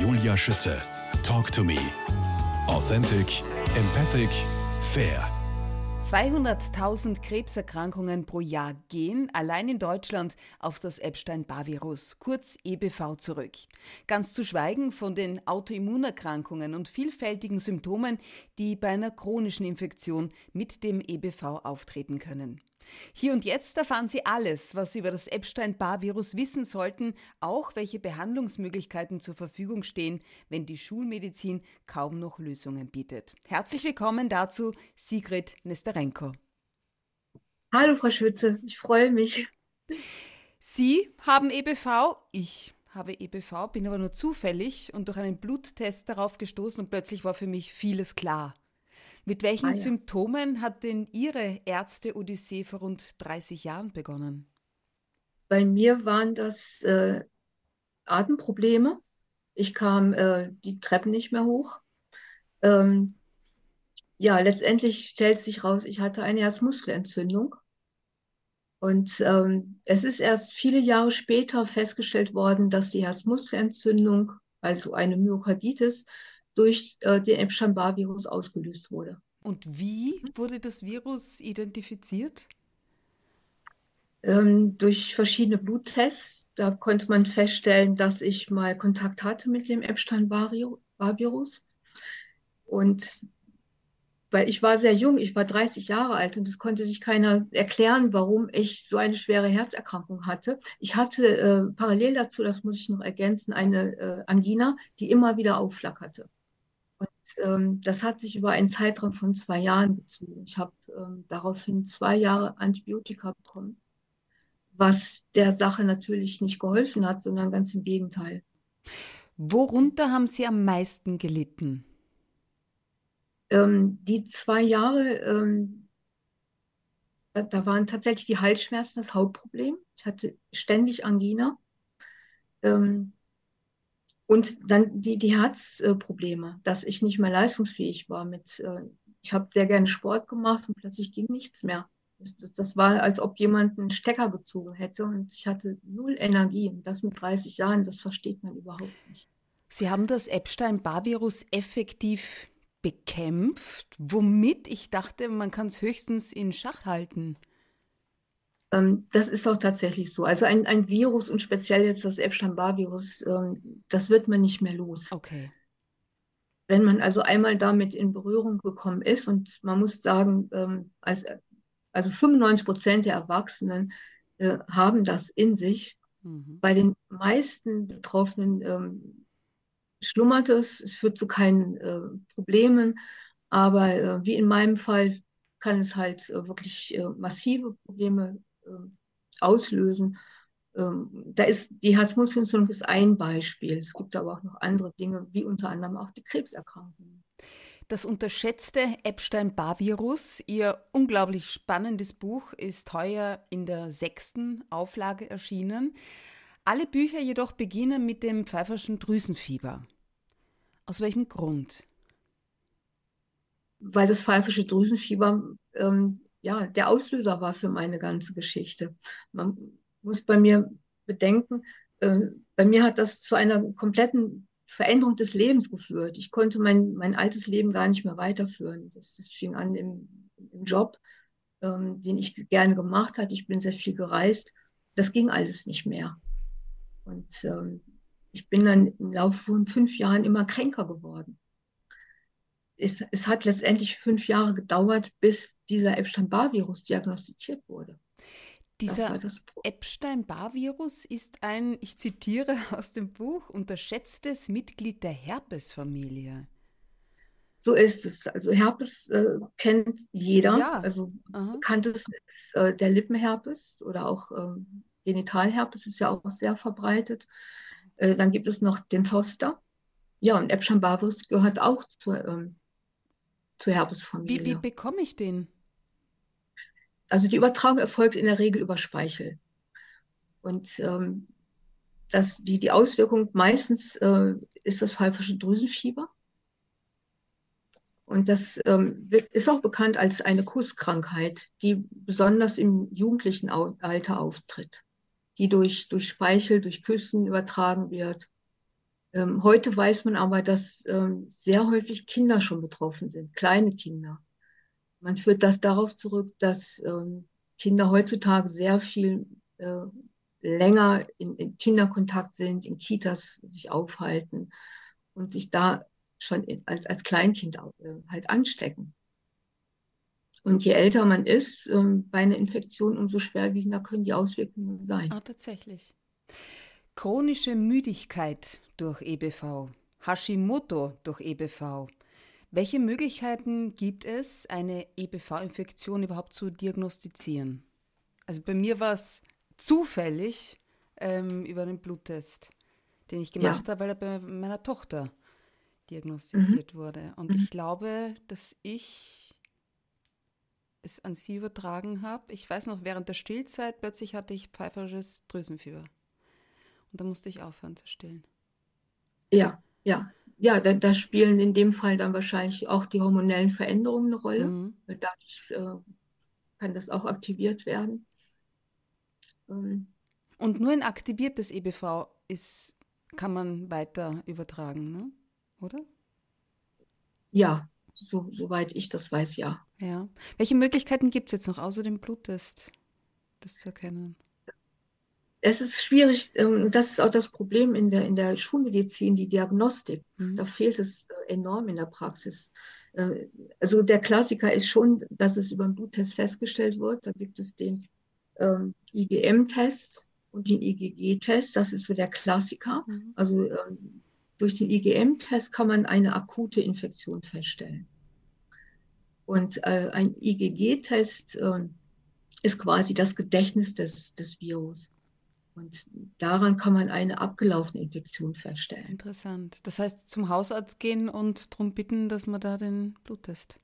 Julia Schütze. Talk to me. Authentic, empathic, fair. 200.000 Krebserkrankungen pro Jahr gehen allein in Deutschland auf das Epstein-Barr-Virus, kurz EBV, zurück. Ganz zu schweigen von den Autoimmunerkrankungen und vielfältigen Symptomen, die bei einer chronischen Infektion mit dem EBV auftreten können. Hier und jetzt erfahren Sie alles, was Sie über das Epstein-Barr-Virus wissen sollten, auch welche Behandlungsmöglichkeiten zur Verfügung stehen, wenn die Schulmedizin kaum noch Lösungen bietet. Herzlich willkommen dazu, Sigrid Nesterenko. Hallo, Frau Schütze, ich freue mich. Sie haben EBV, ich habe EBV, bin aber nur zufällig und durch einen Bluttest darauf gestoßen und plötzlich war für mich vieles klar. Mit welchen ah, ja. Symptomen hat denn Ihre Ärzte-Odyssee vor rund 30 Jahren begonnen? Bei mir waren das äh, Atemprobleme. Ich kam äh, die Treppen nicht mehr hoch. Ähm, ja, letztendlich stellt sich raus, ich hatte eine Herzmuskelentzündung. Und ähm, es ist erst viele Jahre später festgestellt worden, dass die Herzmuskelentzündung, also eine Myokarditis, durch äh, den Epstein-Barr-Virus ausgelöst wurde. Und wie wurde das Virus identifiziert? Ähm, durch verschiedene Bluttests. Da konnte man feststellen, dass ich mal Kontakt hatte mit dem Epstein-Barr-Virus. Und weil ich war sehr jung, ich war 30 Jahre alt und es konnte sich keiner erklären, warum ich so eine schwere Herzerkrankung hatte. Ich hatte äh, parallel dazu, das muss ich noch ergänzen, eine äh, Angina, die immer wieder aufflackerte ähm, das hat sich über einen Zeitraum von zwei Jahren gezogen. Ich habe ähm, daraufhin zwei Jahre Antibiotika bekommen, was der Sache natürlich nicht geholfen hat, sondern ganz im Gegenteil. Worunter haben Sie am meisten gelitten? Ähm, die zwei Jahre, ähm, da, da waren tatsächlich die Halsschmerzen das Hauptproblem. Ich hatte ständig Angina. Ähm, und dann die, die Herzprobleme, dass ich nicht mehr leistungsfähig war. Mit, äh, ich habe sehr gerne Sport gemacht und plötzlich ging nichts mehr. Das, das, das, war, als ob jemand einen Stecker gezogen hätte und ich hatte null Energie. Und das mit 30 Jahren, das versteht man überhaupt nicht. Sie haben das Epstein-Barr-Virus effektiv bekämpft, womit ich dachte, man kann es höchstens in Schach halten. Ähm, das ist auch tatsächlich so. Also ein, ein Virus und speziell jetzt das Epstein-Barr-Virus, ähm, das wird man nicht mehr los. Okay. Wenn man also einmal damit in Berührung gekommen ist und man muss sagen, ähm, als, also 95 Prozent der Erwachsenen äh, haben das in sich. Mhm. Bei den meisten Betroffenen schlummert es, es führt zu keinen äh, Problemen, aber äh, wie in meinem Fall kann es halt wirklich massive Probleme auslösen. Ähm, da ist die Herzmuskelentzündung ist ein Beispiel. Es gibt aber auch noch andere Dinge, wie unter anderem auch die Krebserkrankungen. Das unterschätzte Epstein-Barr-Virus, Ihr unglaublich spannendes Buch, ist heuer in der sechsten Auflage erschienen. Alle Bücher jedoch beginnen mit dem pfeiferschen Drüsenfieber. Aus welchem Grund? Weil das pfeifersche Drüsenfieber ähm, ja, der Auslöser war für meine ganze Geschichte. Man muss bei mir bedenken, äh, bei mir hat das zu einer kompletten Veränderung des Lebens geführt. Ich konnte mein, mein altes Leben gar nicht mehr weiterführen. Das, das fing an im, im Job, ähm, den ich gerne gemacht hatte. Ich bin sehr viel gereist. Das ging alles nicht mehr. Und ähm, ich bin dann im Laufe von fünf Jahren immer kränker geworden es, es hat letztendlich fünf Jahre gedauert, bis dieser Epstein-Barr-Virus diagnostiziert wurde. Dieser Epstein-Barr-Virus ist ein, ich zitiere aus dem Buch, unterschätztes Mitglied der Herpesfamilie. So ist es. Also Herpes äh, kennt jeder. Ja. Also bekanntes ist äh, der Lippenherpes oder auch ähm, Genitalherpes ist ja auch sehr verbreitet. Äh, dann gibt es noch den Zoster. Ja, und Epstein-Barr-Virus gehört auch zur ähm, zur Herpesfamilie. Wie, wie bekomme ich den? Also die Übertragung erfolgt in der Regel über Speichel. Und ähm, das, die, die Auswirkung meistens äh, ist das pfeifische Drüsenfieber. Und das ähm, ist auch bekannt als eine Kusskrankheit, die besonders im jugendlichen Alter auftritt, die durch, durch Speichel, durch Küssen übertragen wird. Ähm, heute weiß man aber, dass ähm, sehr häufig Kinder schon betroffen sind, kleine Kinder. Man führt das darauf zurück, dass ähm, Kinder heutzutage sehr viel äh, länger in, in, Kinderkontakt sind, in Kitas sich aufhalten und sich da schon in, als, als Kleinkind auch, äh, halt anstecken. Und je älter man ist, ähm, bei einer Infektion, umso schwerwiegender können die Auswirkungen sein. Ah, tatsächlich. Chronische Müdigkeit durch EBV, Hashimoto durch EBV. Welche Möglichkeiten gibt es, eine EBV-Infektion überhaupt zu diagnostizieren? Also bei mir war es zufällig ähm, über einen Bluttest, den ich gemacht ja. habe, weil er bei meiner Tochter diagnostiziert mhm. wurde. Und mhm. ich glaube, dass ich es an sie übertragen habe. Ich weiß noch, während der Stillzeit plötzlich hatte ich pfeiferisches Drüsenfieber. Und da musste ich aufhören zu stillen. Ja, ja. Ja, da, da spielen in dem Fall dann wahrscheinlich auch die hormonellen Veränderungen eine Rolle. Mhm. Dadurch äh, kann das auch aktiviert werden. Ähm. Und nur ein aktiviertes EBV ist, kann man weiter übertragen, ne? oder? Ja, so, soweit ich das weiß, ja. Ja. Welche Möglichkeiten gibt es jetzt noch außer dem Bluttest, das zu erkennen? Es ist schwierig, ähm, das ist auch das Problem in der, in der Schulmedizin, die Diagnostik. Mhm. Da fehlt es äh, enorm in der Praxis. Äh, also der Klassiker ist schon, dass es über den Bluttest festgestellt wird. Da gibt es den ähm, IgM-Test und den IgG-Test. Das ist so der Klassiker. Mhm. Also ähm, durch den IgM-Test kann man eine akute Infektion feststellen. Und äh, ein IgG-Test äh, ist quasi das Gedächtnis des, des Virus. Und daran kann man eine abgelaufene Infektion feststellen. Interessant. Das heißt, zum Hausarzt gehen und darum bitten, dass man da den Bluttest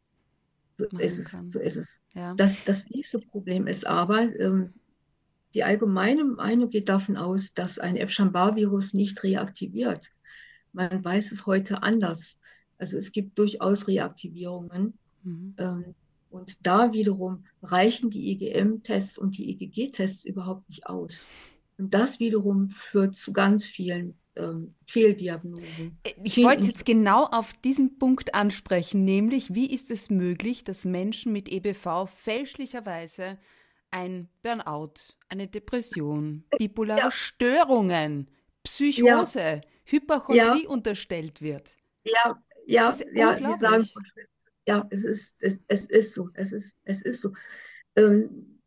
so ist es, kann. So ist es. Ja. Das, das nächste Problem ist aber, ähm, die allgemeine Meinung geht davon aus, dass ein Epstein-Barr-Virus nicht reaktiviert. Man weiß es heute anders. Also es gibt durchaus Reaktivierungen. Mhm. Ähm, und da wiederum reichen die IgM-Tests und die IgG-Tests überhaupt nicht aus. Und das wiederum führt zu ganz vielen ähm, Fehldiagnosen. Äh, ich wollte jetzt genau auf diesen Punkt ansprechen, nämlich wie ist es möglich, dass Menschen mit EBV fälschlicherweise ein Burnout, eine Depression, bipolare ja. Störungen, Psychose, ja. Hyperchondrie ja. unterstellt wird? Ja, ja, ja, Sie sagen ja, es ist, es, es ist so, es ist, es ist so. Ähm,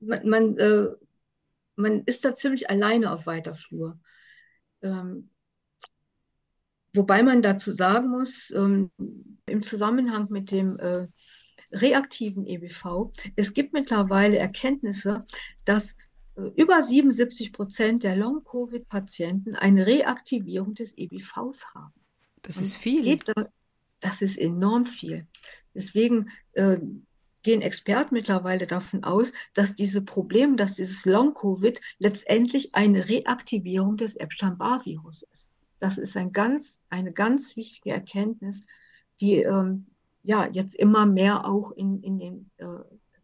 man, man, äh, man, ist da ziemlich alleine auf weiter Flur. Ähm, wobei man dazu sagen muss, ähm, im Zusammenhang mit dem äh, reaktiven EBV, es gibt mittlerweile Erkenntnisse, dass äh, über 77 Prozent der Long-Covid-Patienten eine Reaktivierung des EBVs haben. Das ist viel. Da, das ist enorm viel. Deswegen äh, gehen Experten mittlerweile davon aus, dass diese Probleme, dass dieses Long-Covid letztendlich eine Reaktivierung des Epstein-Barr-Virus ist. Das ist ein ganz, eine ganz wichtige Erkenntnis, die ähm, ja jetzt immer mehr auch in, in den äh,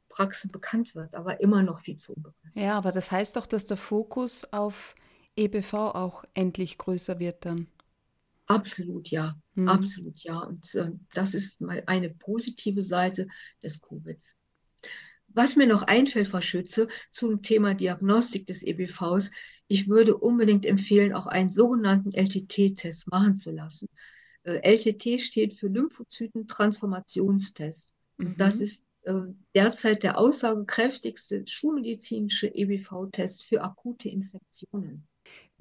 Praxen bekannt wird, aber immer noch viel zu unbekannt. Ja, aber das heißt doch, dass der Fokus auf EBV auch endlich größer wird dann. Absolut ja, mhm. absolut ja. Und äh, das ist mal eine positive Seite des Covid. Was mir noch einfällt, Frau Schütze, zum Thema Diagnostik des EBVs, ich würde unbedingt empfehlen, auch einen sogenannten LTT-Test machen zu lassen. Äh, LTT steht für Lymphozyten-Transformationstest. Mhm. Das ist äh, derzeit der aussagekräftigste schulmedizinische EBV-Test für akute Infektionen.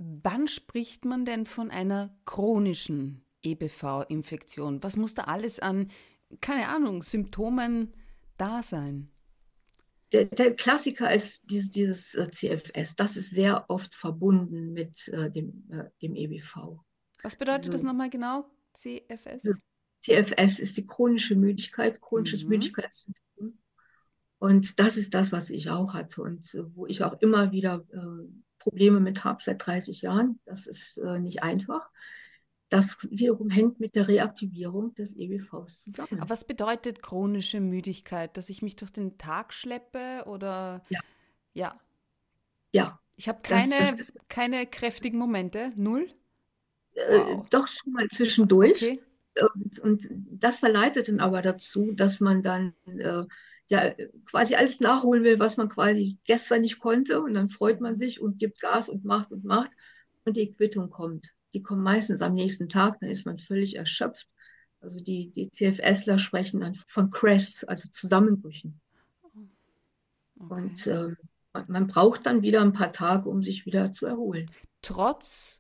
Wann spricht man denn von einer chronischen EBV-Infektion? Was muss da alles an, keine Ahnung, Symptomen da sein? Der, der Klassiker ist dieses, dieses äh, CFS. Das ist sehr oft verbunden mit äh, dem, äh, dem EBV. Was bedeutet also, das nochmal genau, CFS? CFS ist die chronische Müdigkeit, chronisches mhm. Müdigkeitssymptom. Und das ist das, was ich auch hatte und äh, wo ich auch immer wieder äh, Probleme mit habe seit 30 Jahren. Das ist äh, nicht einfach. Das wiederum hängt mit der Reaktivierung des EBVs zusammen. Aber was bedeutet chronische Müdigkeit? Dass ich mich durch den Tag schleppe oder? Ja. Ja. Ja. Ich habe keine, das, das keine kräftigen Momente, null? Äh, wow. doch schon mal zwischendurch. Okay. Und, und, das verleitet dann aber dazu, dass man dann äh, ja quasi alles nachholen will, was man quasi gestern nicht konnte. Und dann freut man sich und gibt Gas und macht und macht. Und die Quittung kommt. Die kommt meistens am nächsten Tag, dann ist man völlig erschöpft. Also die, die CFSler sprechen dann von Crashs, also Zusammenbrüchen. Okay. Und ähm, man braucht dann wieder ein paar Tage, um sich wieder zu erholen. Trotz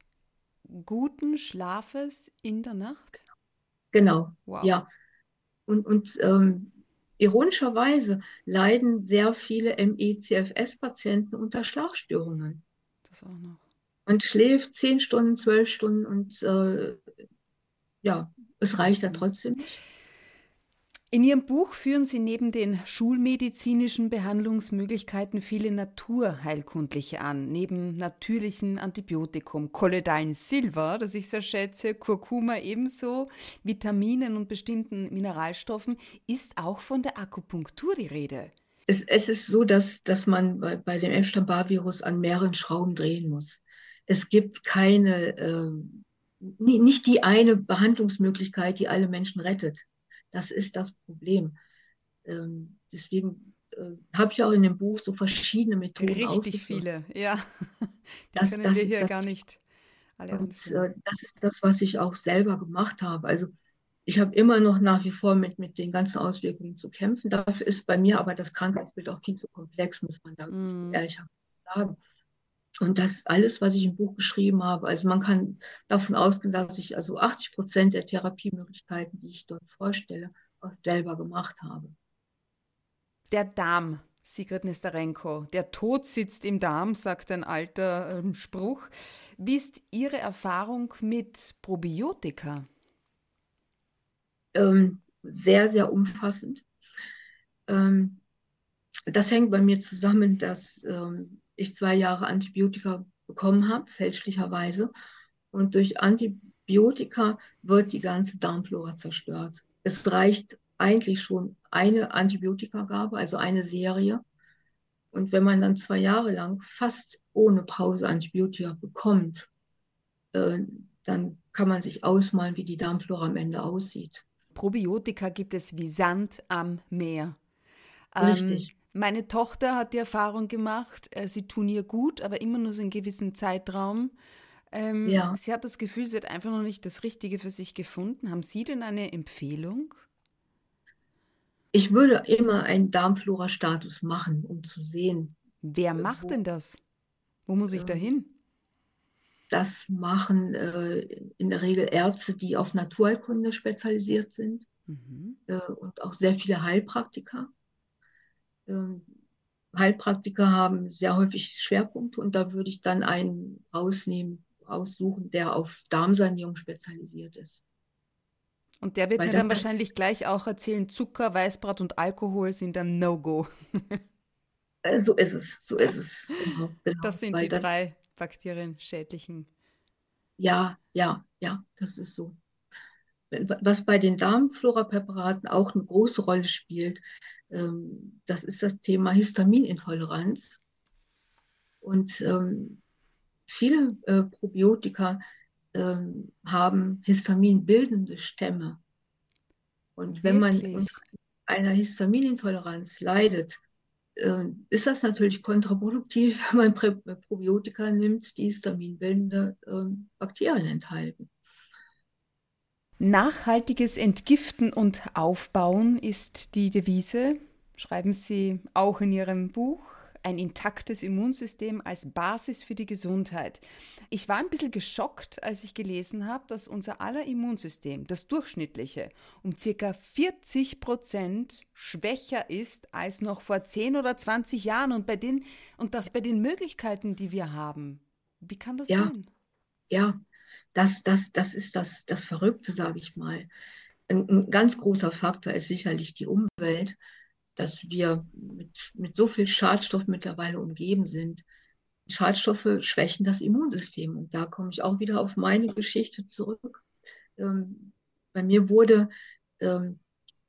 guten Schlafes in der Nacht? Genau, wow. ja. Und, und ähm, ironischerweise leiden sehr viele ME-CFS-Patienten unter Schlafstörungen. Das auch noch. Man schläft zehn Stunden, zwölf Stunden und äh, ja, es reicht dann trotzdem nicht. In Ihrem Buch führen Sie neben den schulmedizinischen Behandlungsmöglichkeiten viele naturheilkundliche an, neben natürlichen Antibiotikum, Colloidalen Silver, das ich sehr schätze, Kurkuma ebenso, Vitaminen und bestimmten Mineralstoffen, ist auch von der Akupunktur die Rede. Es, es ist so, dass, dass man bei, bei dem Epstein-Barr-Virus an mehreren Schrauben drehen muss. Es gibt keine, äh, nicht die eine Behandlungsmöglichkeit, die alle Menschen rettet das ist das Problem. Ähm, deswegen äh, habe ich auch in dem Buch so verschiedene Methoden Richtig viele, ja. Die das, können das wir hier das, gar nicht alle und, äh, Das ist das, was ich auch selber gemacht habe. Also ich habe immer noch nach wie vor mit, mit den ganzen Auswirkungen zu kämpfen. Dafür ist bei mir aber das Krankheitsbild auch viel zu komplex, muss man da mm. ehrlich sagen. Und das alles, was ich im Buch geschrieben habe, also man kann davon ausgehen, dass ich also 80 Prozent der Therapiemöglichkeiten, die ich dort vorstelle, auch selber gemacht habe. Der Darm, Sigrid Nestarenko, der Tod sitzt im Darm, sagt ein alter ähm, Spruch. Wie ist Ihre Erfahrung mit Probiotika? Ähm, sehr, sehr umfassend. Ähm, das hängt bei mir zusammen, dass ähm, ich zwei Jahre Antibiotika bekommen habe, fälschlicherweise. Und durch Antibiotika wird die ganze Darmflora zerstört. Es reicht eigentlich schon eine Antibiotikagabe, also eine Serie. Und wenn man dann zwei Jahre lang fast ohne Pause Antibiotika bekommt, äh, dann kann man sich ausmalen, wie die Darmflora am Ende aussieht. Probiotika gibt es wie Sand am Meer. Richtig. Meine Tochter hat die Erfahrung gemacht, äh, sie tun ihr gut, aber immer nur so einen gewissen Zeitraum. Ähm, ja. Sie hat das Gefühl, sie hat einfach noch nicht das Richtige für sich gefunden. Haben Sie denn eine Empfehlung? Ich würde immer einen Darmflora-Status machen, um zu sehen. Wer äh, macht wo, denn das? Wo muss ich da ähm, hin? Das machen äh, in der Regel Ärzte, die auf Naturheilkunde spezialisiert sind mhm. äh, und auch sehr viele Heilpraktiker. Ähm, Heilpraktiker haben sehr häufig Schwerpunkte und da würde ich dann einen rausnehmen, raussuchen, der auf Darmsanierung spezialisiert ist. Und der wird Weil mir dann wahrscheinlich gleich auch erzählen, Zucker, Weißbrot und Alkohol sind dann No-Go. Äh, so ist es, so ist es. Genau, genau. Das sind Weil die das, drei bakterienschädlichen. Ja, ja, ja, das ist so. Was bei den Darmflora-Präparaten auch eine große Rolle spielt, ähm, das ist das Thema Histaminintoleranz. Und ähm, viele äh, Probiotika ähm, haben histaminbildende Stämme. Und wenn Wirklich? man unter einer Histaminintoleranz leidet, äh, ist das natürlich kontraproduktiv, wenn man Prä Probiotika nimmt, die histaminbildende äh, Bakterien enthalten. Nachhaltiges Entgiften und Aufbauen ist die Devise, schreiben Sie auch in Ihrem Buch. Ein intaktes Immunsystem als Basis für die Gesundheit. Ich war ein bisschen geschockt, als ich gelesen habe, dass unser aller Immunsystem, das durchschnittliche, um circa 40 Prozent schwächer ist als noch vor 10 oder 20 Jahren und, bei den, und das bei den Möglichkeiten, die wir haben. Wie kann das ja. sein? Ja, das, das, das ist das, das Verrückte, sage ich mal. Ein, ein, ganz großer Faktor ist sicherlich die Umwelt, dass wir mit, mit so viel Schadstoff mittlerweile umgeben sind. Schadstoffe schwächen das Immunsystem. Und da komme ich auch wieder auf meine Geschichte zurück. Ähm, bei mir wurde ähm,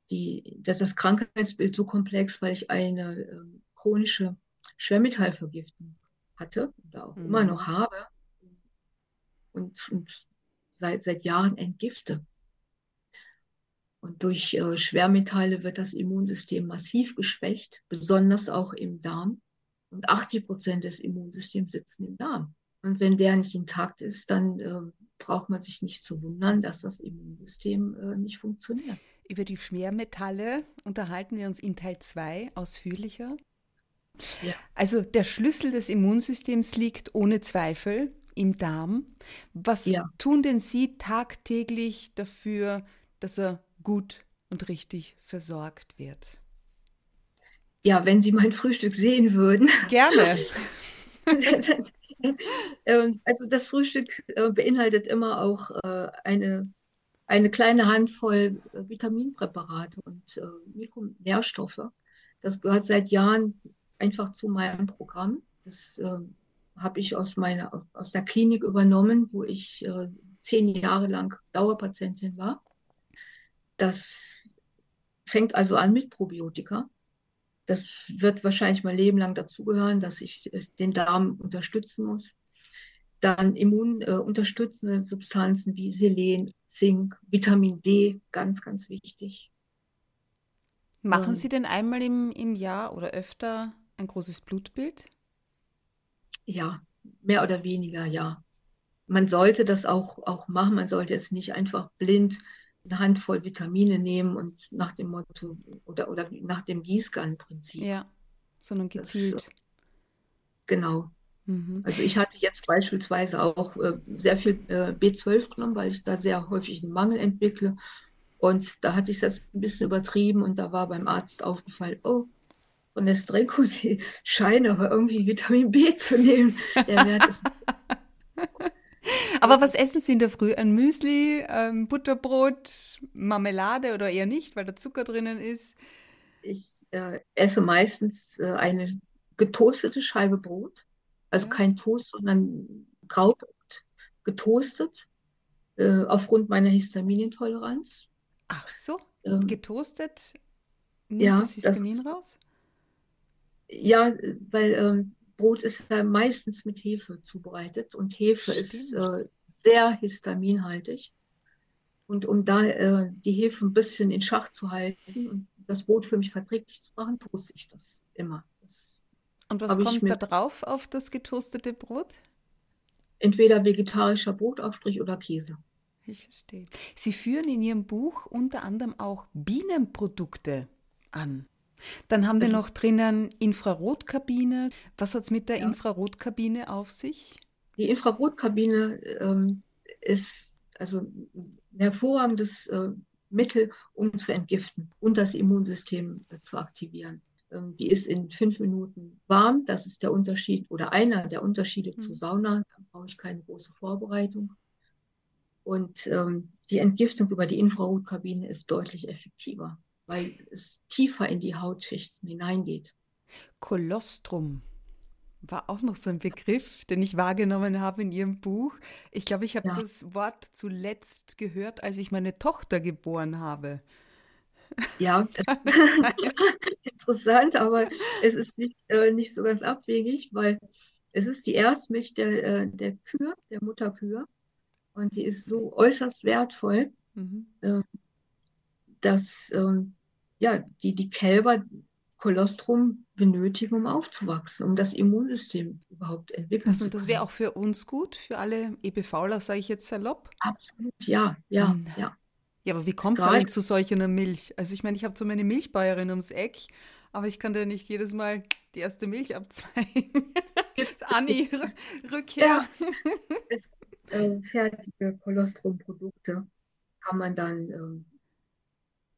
die, das, das, Krankheitsbild so komplex, weil ich eine ähm, chronische Schwermetallvergiftung hatte oder auch mhm. immer noch habe und, und seit, seit Jahren entgifte. Und durch äh, Schwermetalle wird das Immunsystem massiv geschwächt, besonders auch im Darm. Und 80 Prozent des Immunsystems sitzen im Darm. Und wenn der nicht intakt ist, dann äh, braucht man sich nicht zu wundern, dass das Immunsystem äh, nicht funktioniert. Über die Schwermetalle unterhalten wir uns in Teil 2 ausführlicher. Ja. Also der Schlüssel des Immunsystems liegt ohne Zweifel im Darm. Was ja. tun denn Sie tagtäglich dafür, dass er gut und richtig versorgt wird? Ja, wenn Sie mein Frühstück sehen würden. Gerne. Ähm, also das Frühstück äh, beinhaltet immer auch äh, eine, eine kleine Handvoll äh, Vitaminpräparate und Mikronährstoffe. Das gehört seit Jahren einfach zu meinem Programm. Das habe ich aus, meiner, aus der Klinik übernommen, wo ich zehn Jahre lang Dauerpatientin war. Das fängt also an mit Probiotika. Das wird wahrscheinlich mein Leben lang dazugehören, dass ich den Darm unterstützen muss. Dann immununterstützende äh, Substanzen wie Selen, Zink, Vitamin D, ganz, ganz wichtig. Machen ähm, Sie denn einmal im, im Jahr oder öfter ein großes Blutbild? Ja, mehr oder weniger, ja. Man sollte das auch, auch machen. Man sollte es nicht einfach blind eine Handvoll Vitamine nehmen und nach dem Motto oder, oder nach dem Gießkannenprinzip. Ja, sondern gezielt. Das, genau. Mhm. Also ich hatte jetzt beispielsweise auch äh, sehr viel äh, B12 genommen, weil ich da sehr häufig einen Mangel entwickle. Und da hatte ich das ein bisschen übertrieben und da war beim Arzt aufgefallen, oh, von der Strecko, sie scheinen aber irgendwie Vitamin B zu nehmen. Der Wert ist Aber was essen Sie in der Früh? Ein Müsli, ähm, Butterbrot, Marmelade oder eher nicht, weil da Zucker drinnen ist? Ich äh, esse meistens äh, eine getoastete Scheibe Brot. Also ja. kein Toast, sondern Graubrot getoastet. Äh, aufgrund meiner Histaminintoleranz. Ach so, ähm, getoastet nimmt ja, das Histamin das, raus? Ja, weil ähm, Brot ist ja meistens mit Hefe zubereitet und Hefe Stimmt. ist äh, sehr histaminhaltig. Und um da äh, die Hefe ein bisschen in Schach zu halten und das Brot für mich verträglich zu machen, toaste ich das immer. Das und was kommt da drauf auf das getoastete Brot? Entweder vegetarischer Brotaufstrich oder Käse. Ich verstehe. Sie führen in Ihrem Buch unter anderem auch Bienenprodukte an. Dann haben wir also, noch drinnen Infrarotkabine. Was hat es mit der ja. Infrarotkabine auf sich? Die Infrarotkabine ähm, ist also ein hervorragendes äh, Mittel, um zu entgiften und das Immunsystem äh, zu aktivieren. Ähm, die ist in fünf Minuten warm. Das ist der Unterschied oder einer der Unterschiede mhm. zu Sauna. Da brauche ich keine große Vorbereitung. Und ähm, die Entgiftung über die Infrarotkabine ist deutlich effektiver weil es tiefer in die Hautschichten hineingeht. Kolostrum war auch noch so ein Begriff, den ich wahrgenommen habe in Ihrem Buch. Ich glaube, ich habe ja. das Wort zuletzt gehört, als ich meine Tochter geboren habe. Ja, interessant, aber es ist nicht, äh, nicht so ganz abwegig, weil es ist die Erstmilch der, äh, der Kühe, der Mutterkühe. Und die ist so äußerst wertvoll. Mhm. Äh, dass ähm, ja, die, die Kälber Kolostrum benötigen, um aufzuwachsen, um das Immunsystem überhaupt entwickeln also, zu können. Das wäre auch für uns gut, für alle EBVler, sage ich jetzt salopp? Absolut, ja, ja, hm. ja. Ja, aber wie kommt Gerade, man zu solch einer Milch? Also ich meine, ich habe so meine Milchbäuerin ums Eck, aber ich kann da nicht jedes Mal die erste Milch abzweigen. Es gibt Anni, Rückkehr. Ja, es äh, fertige Kolostrumprodukte kann man dann ähm,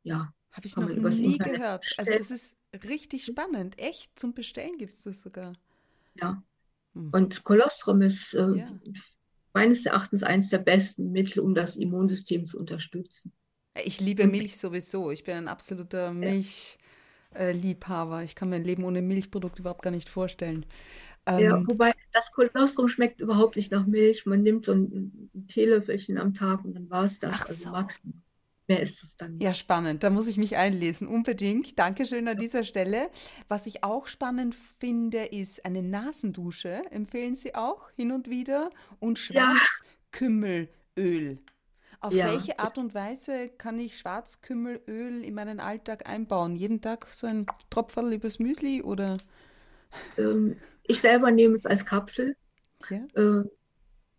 ja. Habe ich noch nie gehört. Bestellen. Also das ist richtig spannend. Echt, zum Bestellen gibt es das sogar. Ja. Hm. Und Kolostrum ist äh, ja. meines Erachtens eines der besten Mittel, um das Immunsystem zu unterstützen. Ich liebe Milch sowieso. Ich bin ein absoluter Milchliebhaber. ich kann mein Leben ohne Milchprodukt überhaupt gar nicht vorstellen. Ja, ähm, wobei das Kolostrum schmeckt überhaupt nicht nach Milch. Man nimmt so ein, ein Teelöffelchen am Tag und dann war es das. Ach also so. Maximum mehr ist es dann. Ja, spannend. Da muss ich mich einlesen. Unbedingt. Dankeschön an dieser Stelle. Was ich auch spannend finde, ist eine Nasendusche. Empfehlen Sie auch hin und wieder? Und Schwanzkümmelöl. Öl. Auf ja. welche Art und Weise kann ich Schwarzkümmelöl in meinen Alltag einbauen? Jeden Tag so ein Tropferl übers Müsli oder? Ähm, ich selber nehme es als Kapsel, ja. äh,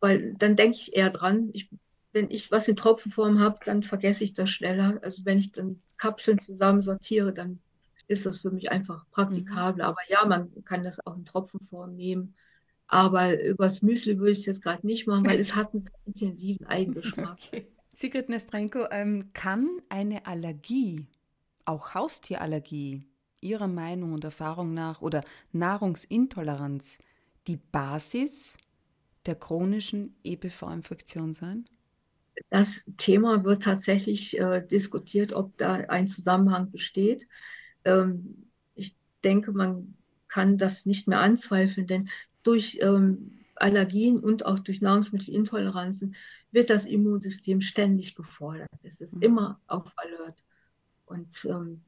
weil dann denke ich eher dran. Ich, wenn ich was in Tropfenform habe, dann vergesse ich das schneller. Also wenn ich dann Kapseln zusammen sortiere, dann ist das für mich einfach praktikabel. Mhm. Aber ja, man kann das auch in Tropfenform nehmen. Aber übers Müsli würde ich es jetzt gerade nicht machen, weil es hat einen sehr intensiven Eigengeschmack. Okay. Sigrid Nestrenko, ähm, kann eine Allergie, auch Haustierallergie, Ihrer Meinung und Erfahrung nach oder Nahrungsintoleranz die Basis der chronischen EBV-Infektion sein? Das Thema wird tatsächlich äh, diskutiert, ob da ein Zusammenhang besteht. Ähm, ich denke, man kann das nicht mehr anzweifeln, denn durch ähm, Allergien und auch durch Nahrungsmittelintoleranzen wird das Immunsystem ständig gefordert. Es ist mhm. immer auf Alert. Und ähm,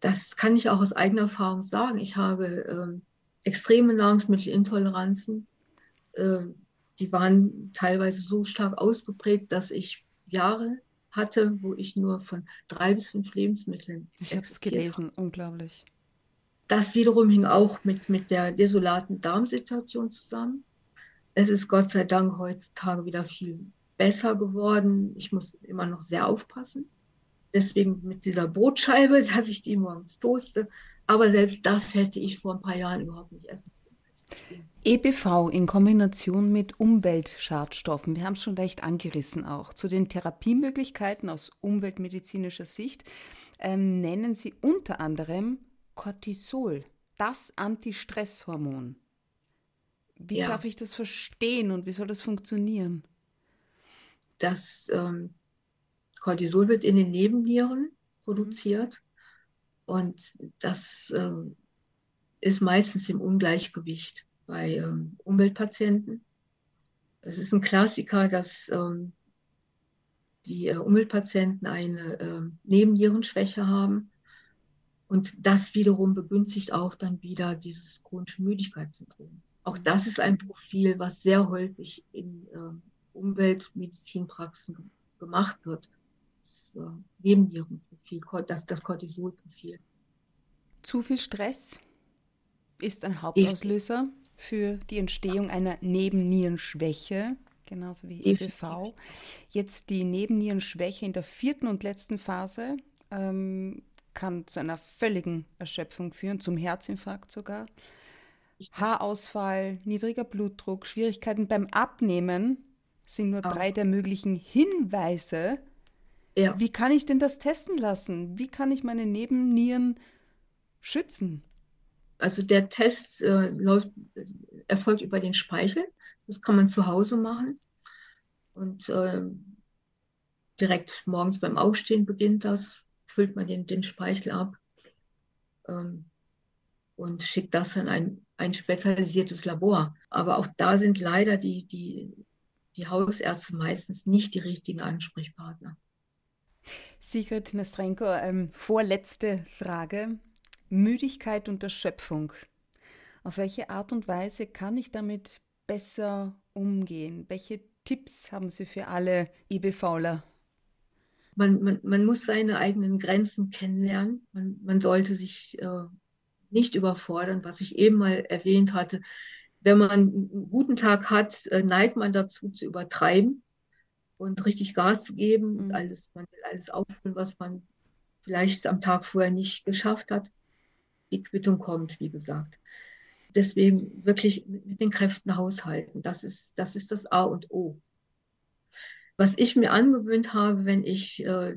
das kann ich auch aus eigener Erfahrung sagen. Ich habe ähm, extreme Nahrungsmittelintoleranzen. Äh, die waren teilweise so stark ausgeprägt, dass ich Jahre hatte, wo ich nur von drei bis fünf Lebensmitteln. Ich habe es gelesen, habe. unglaublich. Das wiederum hing auch mit, mit der desolaten Darmsituation zusammen. Es ist Gott sei Dank heutzutage wieder viel besser geworden. Ich muss immer noch sehr aufpassen. Deswegen mit dieser Brotscheibe, dass ich die morgens toaste. Aber selbst das hätte ich vor ein paar Jahren überhaupt nicht essen. EBV in Kombination mit Umweltschadstoffen, wir haben es schon leicht angerissen auch, zu den Therapiemöglichkeiten aus umweltmedizinischer Sicht ähm, nennen Sie unter anderem Cortisol, das Antistresshormon. Wie ja. darf ich das verstehen und wie soll das funktionieren? Das ähm, Cortisol wird in den Nebennieren produziert mhm. und das äh, ist meistens im Ungleichgewicht bei ähm, Umweltpatienten. Es ist ein Klassiker, dass ähm, die äh, Umweltpatienten eine äh, Nebennierenschwäche haben und das wiederum begünstigt auch dann wieder dieses chronische Müdigkeitssyndrom. Auch mhm. das ist ein Profil, was sehr häufig in äh, Umweltmedizinpraxen gemacht wird. Das äh, Nebennierenprofil, das, das Cortisolprofil. Zu viel Stress ist ein Hauptauslöser für die Entstehung einer Nebennierenschwäche, genauso wie EBV. Jetzt die Nebennierenschwäche in der vierten und letzten Phase. Ähm, kann zu einer völligen Erschöpfung führen, zum Herzinfarkt sogar. Haarausfall, niedriger Blutdruck, Schwierigkeiten beim Abnehmen sind nur Auch. drei der möglichen Hinweise. Ja. Wie kann ich denn das testen lassen? Wie kann ich meine Nebennieren schützen? Also der Test äh, läuft, erfolgt über den Speichel. Das kann man zu Hause machen. Und äh, direkt morgens beim Aufstehen beginnt das füllt man den, den Speichel ab ähm, und schickt das an ein, ein spezialisiertes Labor. Aber auch da sind leider die, die, die Hausärzte meistens nicht die richtigen Ansprechpartner. Sigrid Nestrenko, ähm, vorletzte Frage. Müdigkeit und Erschöpfung. Auf welche Art und Weise kann ich damit besser umgehen? Welche Tipps haben Sie für alle IBVler? man, man, man muss seine eigenen Grenzen kennenlernen. Man, man sollte sich äh, nicht überfordern, was ich eben mal erwähnt hatte. Wenn man einen guten Tag hat, äh, neigt man dazu zu übertreiben und richtig Gas zu geben und mhm. alles, man will alles auffüllen, was man vielleicht am Tag vorher nicht geschafft hat. Die Quittung kommt, wie gesagt. Deswegen wirklich mit den Kräften haushalten. Das ist, das ist das A und O was ich mir angewöhnt habe, wenn ich äh,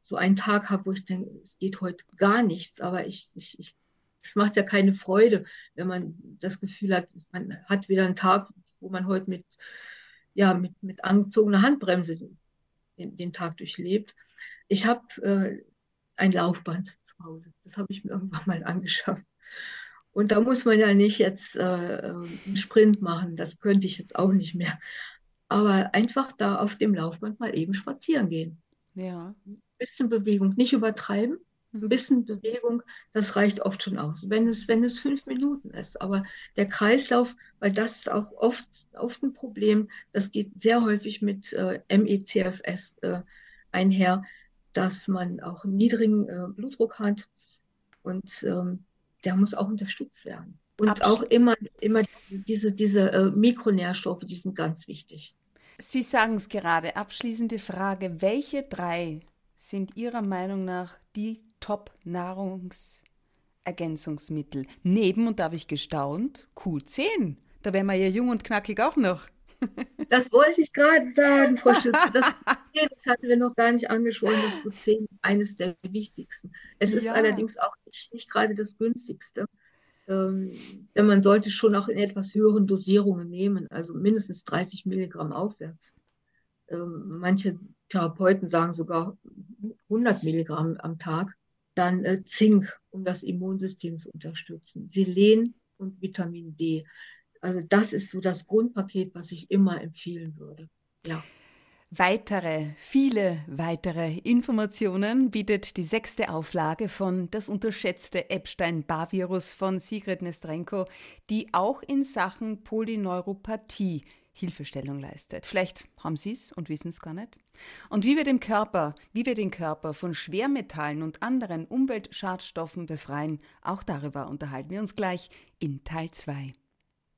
so einen Tag habe, wo ich denke, es geht heute gar nichts, aber ich, ich, ich es macht ja keine Freude, wenn man das Gefühl hat, man hat wieder einen Tag, wo man heute mit, ja, mit, mit angezogener Handbremse den, den Tag durchlebt. Ich habe äh, ein Laufband zu Hause. Das habe ich mir irgendwann mal angeschafft. Und da muss man ja nicht jetzt äh, einen Sprint machen. Das könnte ich jetzt auch nicht mehr aber einfach da auf dem Laufband mal eben spazieren gehen. Ja. Ein bisschen Bewegung, nicht übertreiben. Ein bisschen Bewegung, das reicht oft schon aus, wenn es, wenn es fünf Minuten ist. Aber der Kreislauf, weil das ist auch oft, oft ein Problem, das geht sehr häufig mit äh, MECFS äh, einher, dass man auch einen niedrigen äh, Blutdruck hat und ähm, der muss auch unterstützt werden. Und Abs auch immer, immer diese, diese, diese äh, Mikronährstoffe, die sind ganz wichtig. Sie sagen es gerade. Abschließende Frage. Welche drei sind Ihrer Meinung nach die Top-Nahrungsergänzungsmittel? Neben, und da habe ich gestaunt, Q10. Da wären wir ja jung und knackig auch noch. Das wollte ich gerade sagen, Frau Schütze. Das, das hatten wir noch gar nicht angesprochen. Das Q10 ist eines der wichtigsten. Es ist ja. allerdings auch nicht, nicht gerade das günstigste. Ähm, denn man sollte schon auch in etwas höheren Dosierungen nehmen, also mindestens 30 Milligramm aufwärts. Ähm, manche Therapeuten sagen sogar 100 Milligramm am Tag. Dann äh, Zink, um das Immunsystem zu unterstützen. Selen und Vitamin D. Also das ist so das Grundpaket, was ich immer empfehlen würde. Ja. Weitere, viele weitere Informationen bietet die sechste Auflage von Das unterschätzte Epstein-Barr-Virus von Sigrid Nestrenko, die auch in Sachen Polyneuropathie Hilfestellung leistet. Vielleicht haben Sie es und wissen es gar nicht. Und wie wir den Körper, wie wir den Körper von Schwermetallen und anderen Umweltschadstoffen befreien, auch darüber unterhalten wir uns gleich in Teil 2.